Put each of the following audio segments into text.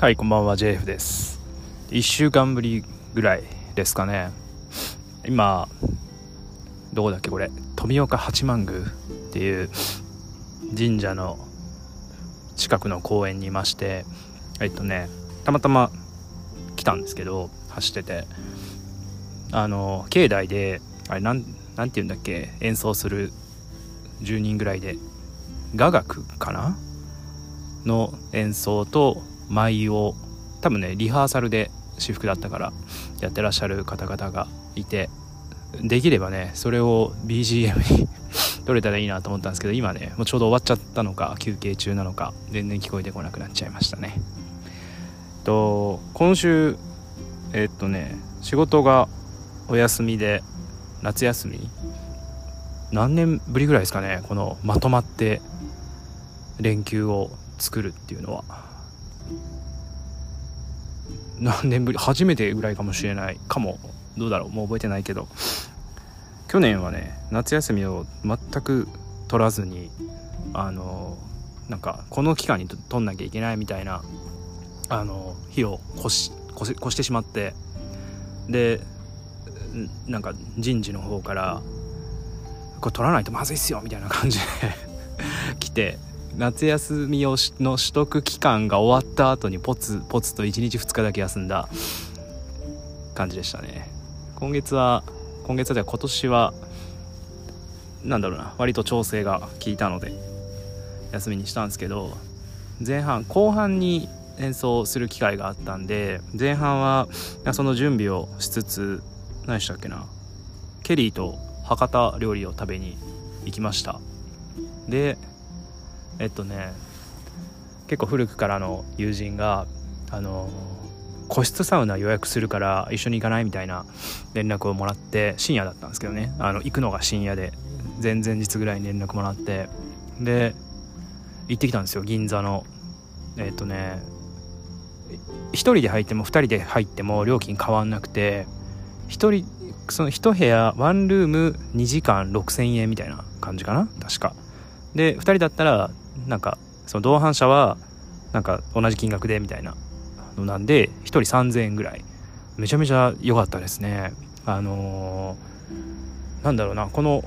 はい、こんばんは、JF です。1週間ぶりぐらいですかね。今、どこだっけ、これ、富岡八幡宮っていう神社の近くの公園にいまして、えっとね、たまたま来たんですけど、走ってて、あの、境内で、あれ、なん、なんて言うんだっけ、演奏する10人ぐらいで、雅楽かな？の演奏と舞を多分ねリハーサルで私服だったからやってらっしゃる方々がいてできればねそれを BGM に 撮れたらいいなと思ったんですけど今ねもうちょうど終わっちゃったのか休憩中なのか全然聞こえてこなくなっちゃいましたね。と今週えっとね仕事がお休みで夏休み何年ぶりぐらいですかねこのまとまって連休を作るっていうのは。何年ぶり？初めてぐらいかもしれない。かも。どうだろう。もう覚えてないけど。去年はね夏休みを全く取らずにあのなんかこの期間にと取んなきゃいけないみたいなあの日を越し越してしまって。でなんか人事の方からこれ取らないとまずいっすよみたいな感じで 来て。夏休みをの取得期間が終わった後にポツポツと1日2日だけ休んだ感じでしたね。今月は今月では今年はなんだろうな割と調整が効いたので休みにしたんですけど前半後半に演奏する機会があったんで前半はその準備をしつつ何でしたっけなケリーと博多料理を食べに行きました。でえっとね結構古くからの友人があの個室サウナ予約するから一緒に行かないみたいな連絡をもらって深夜だったんですけどね。あの行くのが深夜で前々日ぐらいに連絡もらって。で行ってきたんですよ銀座の。えっとね1人で入っても2人で入っても料金変わんなくて1人その1部屋ワンルーム2時間6000円みたいな感じかな確か。で2人だったらなんかその同伴者はなんか同じ金額でみたいなのなんで1人3000円ぐらい。めちゃめちゃ良かったですね。あのーなんだろうなこの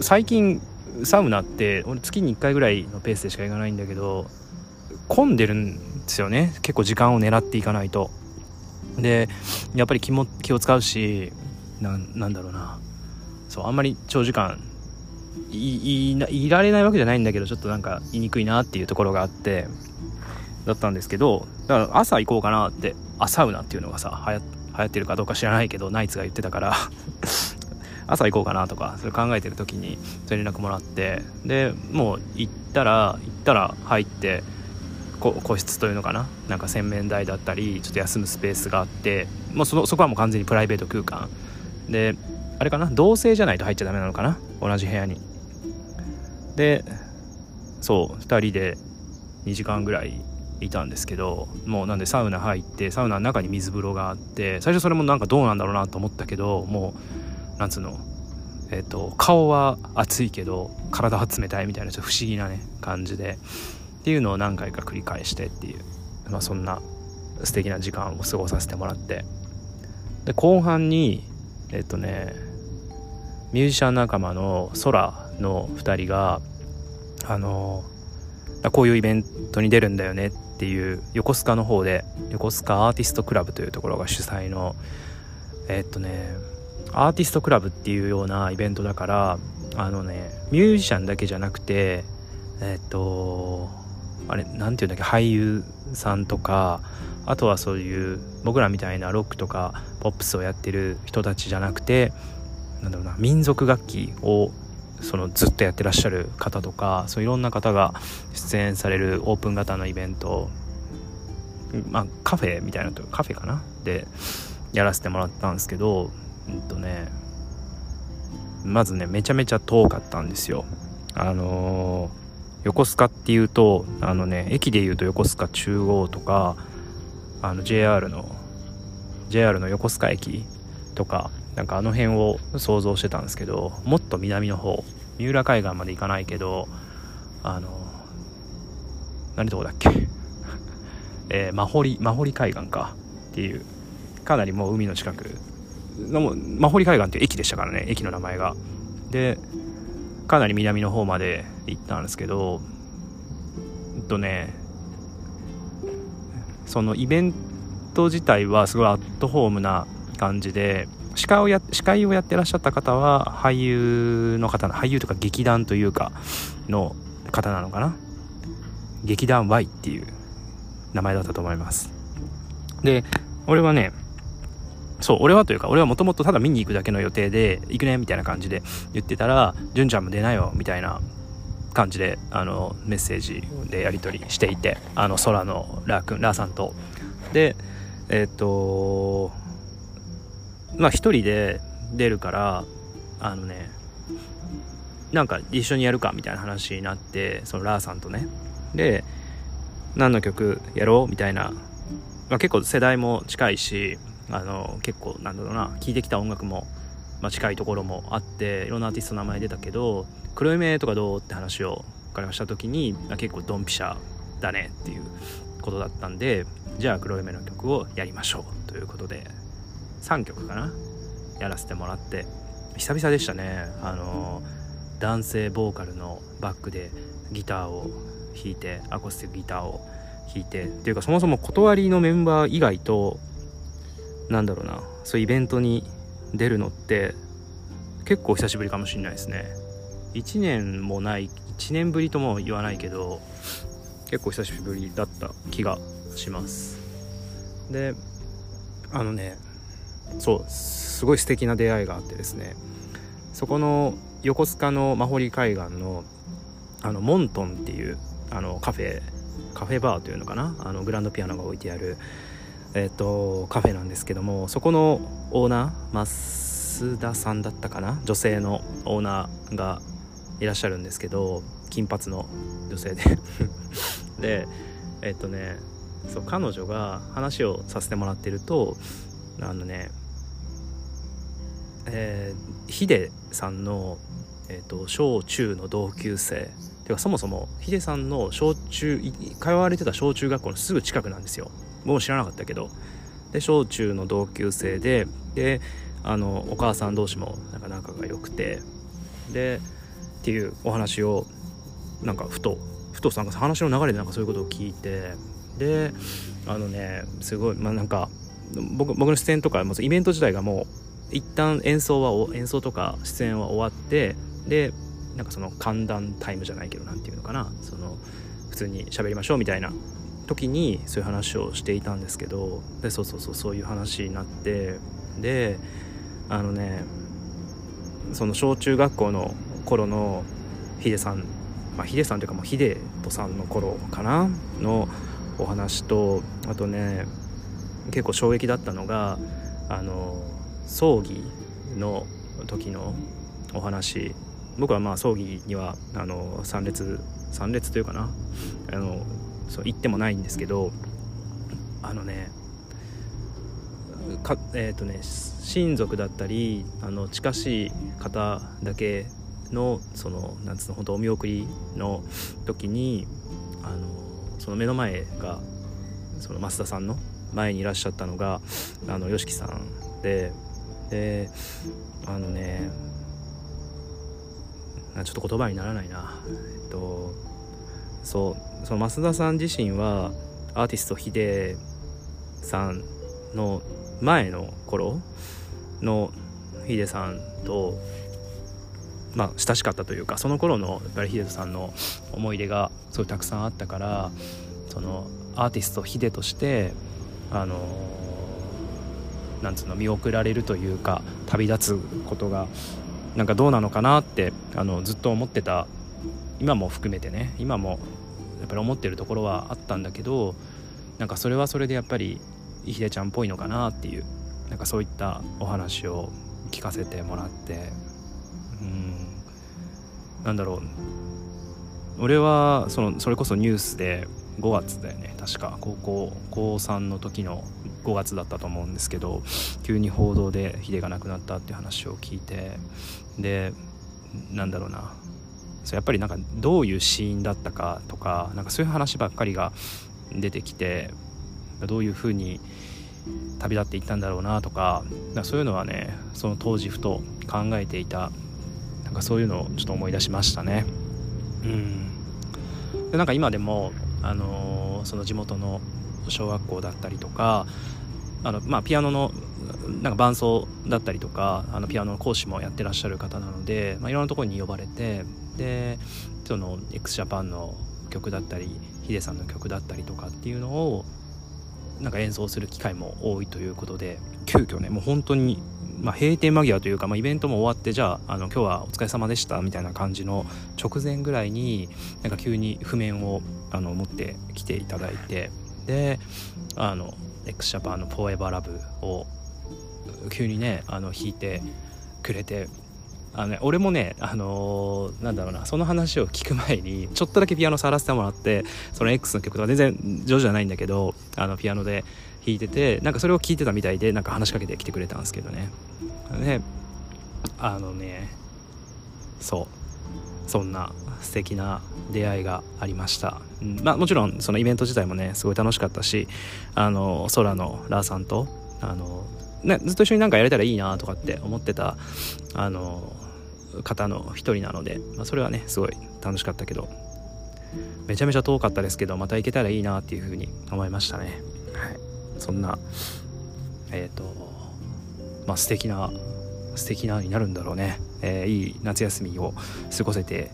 最近サウナって俺月に1回ぐらいのペースでしか行かないんだけど混んでるんですよね。結構時間を狙っていかないと。でやっぱり気も気を使うしななんだろうな。そうあんまり長時間いいいられないわけじゃないんだけどちょっとなんか言いにくいなっていうところがあってだったんですけどだから朝行こうかなってあサウナっていうのがさ流行ってるかどうか知らないけどナイツが言ってたから 朝行こうかなとかそれ考えてる時にそれ連絡もらってでもう行ったら行ったら入ってこ個室というのかな？なんか洗面台だったりちょっと休むスペースがあってもうそのそこはもう完全にプライベート空間。であれかな？同性じゃないと入っちゃダメなのかな？同じ部屋に。でそう2人で2時間ぐらいいたんですけどもうなんでサウナ入ってサウナの中に水風呂があって最初それもなんかどうなんだろうなと思ったけどもうなんつうの？えっ、と顔は熱いけど体は冷たいみたいなちょっと不思議なね感じで。っていうのを何回か繰り返してっていうまあそんな素敵な時間を過ごさせてもらって。で後半にえっ、とねミュージシャン仲間の空の2人があのこういうイベントに出るんだよねっていう横須賀の方で横須賀アーティストクラブというところが主催のえっとねアーティストクラブっていうようなイベントだからあのねミュージシャンだけじゃなくてえっとあれなんていうんだっけ俳優さんとかあとはそういう僕らみたいなロックとかポップスをやってる人たちじゃなくてなんだろうな民族楽器をそのずっとやってらっしゃる方とかそういろんな方が出演されるオープン型のイベントまあカフェみたいなとカフェかな？でやらせてもらったんですけどうんとねまずねめちゃめちゃ遠かったんですよ。あのー横須賀っていうとあのね駅でいうと横須賀中央とかあの JR の JR の横須賀駅とかなんかあの辺を想像してたんですけどもっと南の方三浦海岸まで行かないけどあの何とこだっけ？えー、マホリマホリ海岸か。っていうかなりもう海の近くのマホリ海岸っていう駅でしたからね駅の名前が。でかなり南の方まで行ったんですけどえっとねそのイベント自体はすごいアットホームな感じで司会をや司会をやってらっしゃった方は俳優の方俳優とか劇団というかの方なのかな？劇団 Y っていう名前だったと思います。で俺はねそう俺はというか俺はもともとただ見に行くだけの予定で行くねみたいな感じで言ってたら「純ちゃんも出ないよ」みたいな感じであのメッセージでやり取りしていてあの空のラー君ラーさんと。でえっ、ー、とまあ一人で出るからあのねなんか一緒にやるかみたいな話になってそのラーさんとね。で何の曲やろうみたいな、まあ、結構世代も近いしあの結構なんだろうな聴いてきた音楽も、まあ、近いところもあっていろんなアーティストの名前出たけど黒夢とかどうって話を彼がした時に、まあ、結構ドンピシャだねっていうことだったんでじゃあ黒夢の曲をやりましょうということで。3曲かなやらせてもらって。久々でしたね。あの男性ボーカルのバックでギターを弾いてアコースティックギターを弾いて。っていうかそもそも断りのメンバー以外となんだろうなそういうイベントに出るのって結構久しぶりかもしれないですね。1年もない1年ぶりとも言わないけど結構久しぶりだった気がします。であのねそうすごい素敵な出会いがあってですね。そこの横須賀のマホリ海岸のあのモントンっていうあのカフェカフェバーというのかな？あのグランドピアノが置いてある、えーと、カフェなんですけどもそこのオーナー増田さんだったかな？女性のオーナーがいらっしゃるんですけど金髪の女性で。でえっ、とねそう彼女が話をさせてもらってるとあのねえー、ヒデさんの、えーと、小中の同級生。てかそもそもヒデさんの小中通われてた小中学校のすぐ近くなんですよ。僕も知らなかったけど。で小中の同級生でであのお母さん同士もなんか仲が良くて。でっていうお話をなんかふとふとなんか話の流れでなんかそういうことを聞いて。であのねすごいまあなんか僕僕の出演とかイベント自体がもう一旦演奏は演奏とか出演は終わってでなんかその歓談タイムじゃないけど何て言うのかな。その普通に喋りましょうみたいな。時にそういう話をしていたんですけどでそうそうそうそういう話になってであのねその小中学校の頃のヒデさんまあヒデさんというかもうヒデトさんの頃かなのお話とあとね結構衝撃だったのがあの葬儀の時のお話。僕はまあ葬儀にはあの参列参列というかな。あのそう行ってもないんですけどあのねかえっ、ー、とね親族だったりあの近しい方だけのそのなんつうの本当お見送りの時にあのその目の前がその増田さんの前にいらっしゃったのがあの YOSHIKI さんでであのねちょっと言葉にならないな。えっとそうその増田さん自身はアーティストヒデさんの前の頃のヒデさんとまあ親しかったというかその頃のやっぱりヒデさんの思い出がすごいたくさんあったからそのアーティストヒデとしてあのなんつうの見送られるというか旅立つことがなんかどうなのかなってあのずっと思ってた今も含めてね今もやっぱり思ってるところはあったんだけどなんかそれはそれでやっぱりひでちゃんっぽいのかなっていうなんかそういったお話を聞かせてもらってうん。なんだろう。俺はそのそれこそニュースで5月だよね確か高校高3の時の5月だったと思うんですけど急に報道でヒデが亡くなったっていう話を聞いてでなんだろうな。そうやっぱりなんかどういう死因だったかとかなんかそういう話ばっかりが出てきてどういうふうに旅立っていったんだろうなとかかそういうのはねその当時ふと考えていたなんかそういうのをちょっと思い出しましたね。うん。でなんか今でも、あの、その地元の小学校だったりとかあの、まあ、ピアノのなんか伴奏だったりとかあのピアノの講師もやってらっしゃる方なので、まあ、いろんなところに呼ばれてでその XJAPAN の曲だったりヒデさんの曲だったりとかっていうのをなんか演奏する機会も多いということで急遽ねもう本当に、まあ、閉店間際というか、まあ、イベントも終わってじゃああの今日はお疲れ様でしたみたいな感じの直前ぐらいになんか急に譜面をあの持ってきていただいてであの x ジャパンの「フォーエバーラブを急にねあの弾いてくれてあのね、俺もね、あのー、なんだろうなその話を聞く前にちょっとだけピアノ触らせてもらってその X の曲とか全然上手じゃないんだけどあのピアノで弾いててなんかそれを聞いてたみたいでなんか話しかけてきてくれたんですけどね。であのねそう。そんな素敵な出会いがありました、うんまあ、もちろんそのイベント自体もねすごい楽しかったしあの空のラーさんとあのね、ずっと一緒になんかやれたらいいなとかって思ってたあの方の一人なので、まあ、それはねすごい楽しかったけどめちゃめちゃ遠かったですけどまた行けたらいいなっていうふうに思いましたね。はい。そんなえっ、ー、とまあ素敵な素敵なになるんだろうね、えー、いい夏休みを過ごせて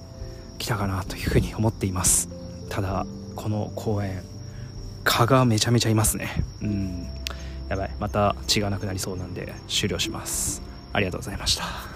きたかなというふうに思っています。ただこの公園蚊がめちゃめちゃいますね。うん。やばい。また血がなくなりそうなんで終了します。ありがとうございました。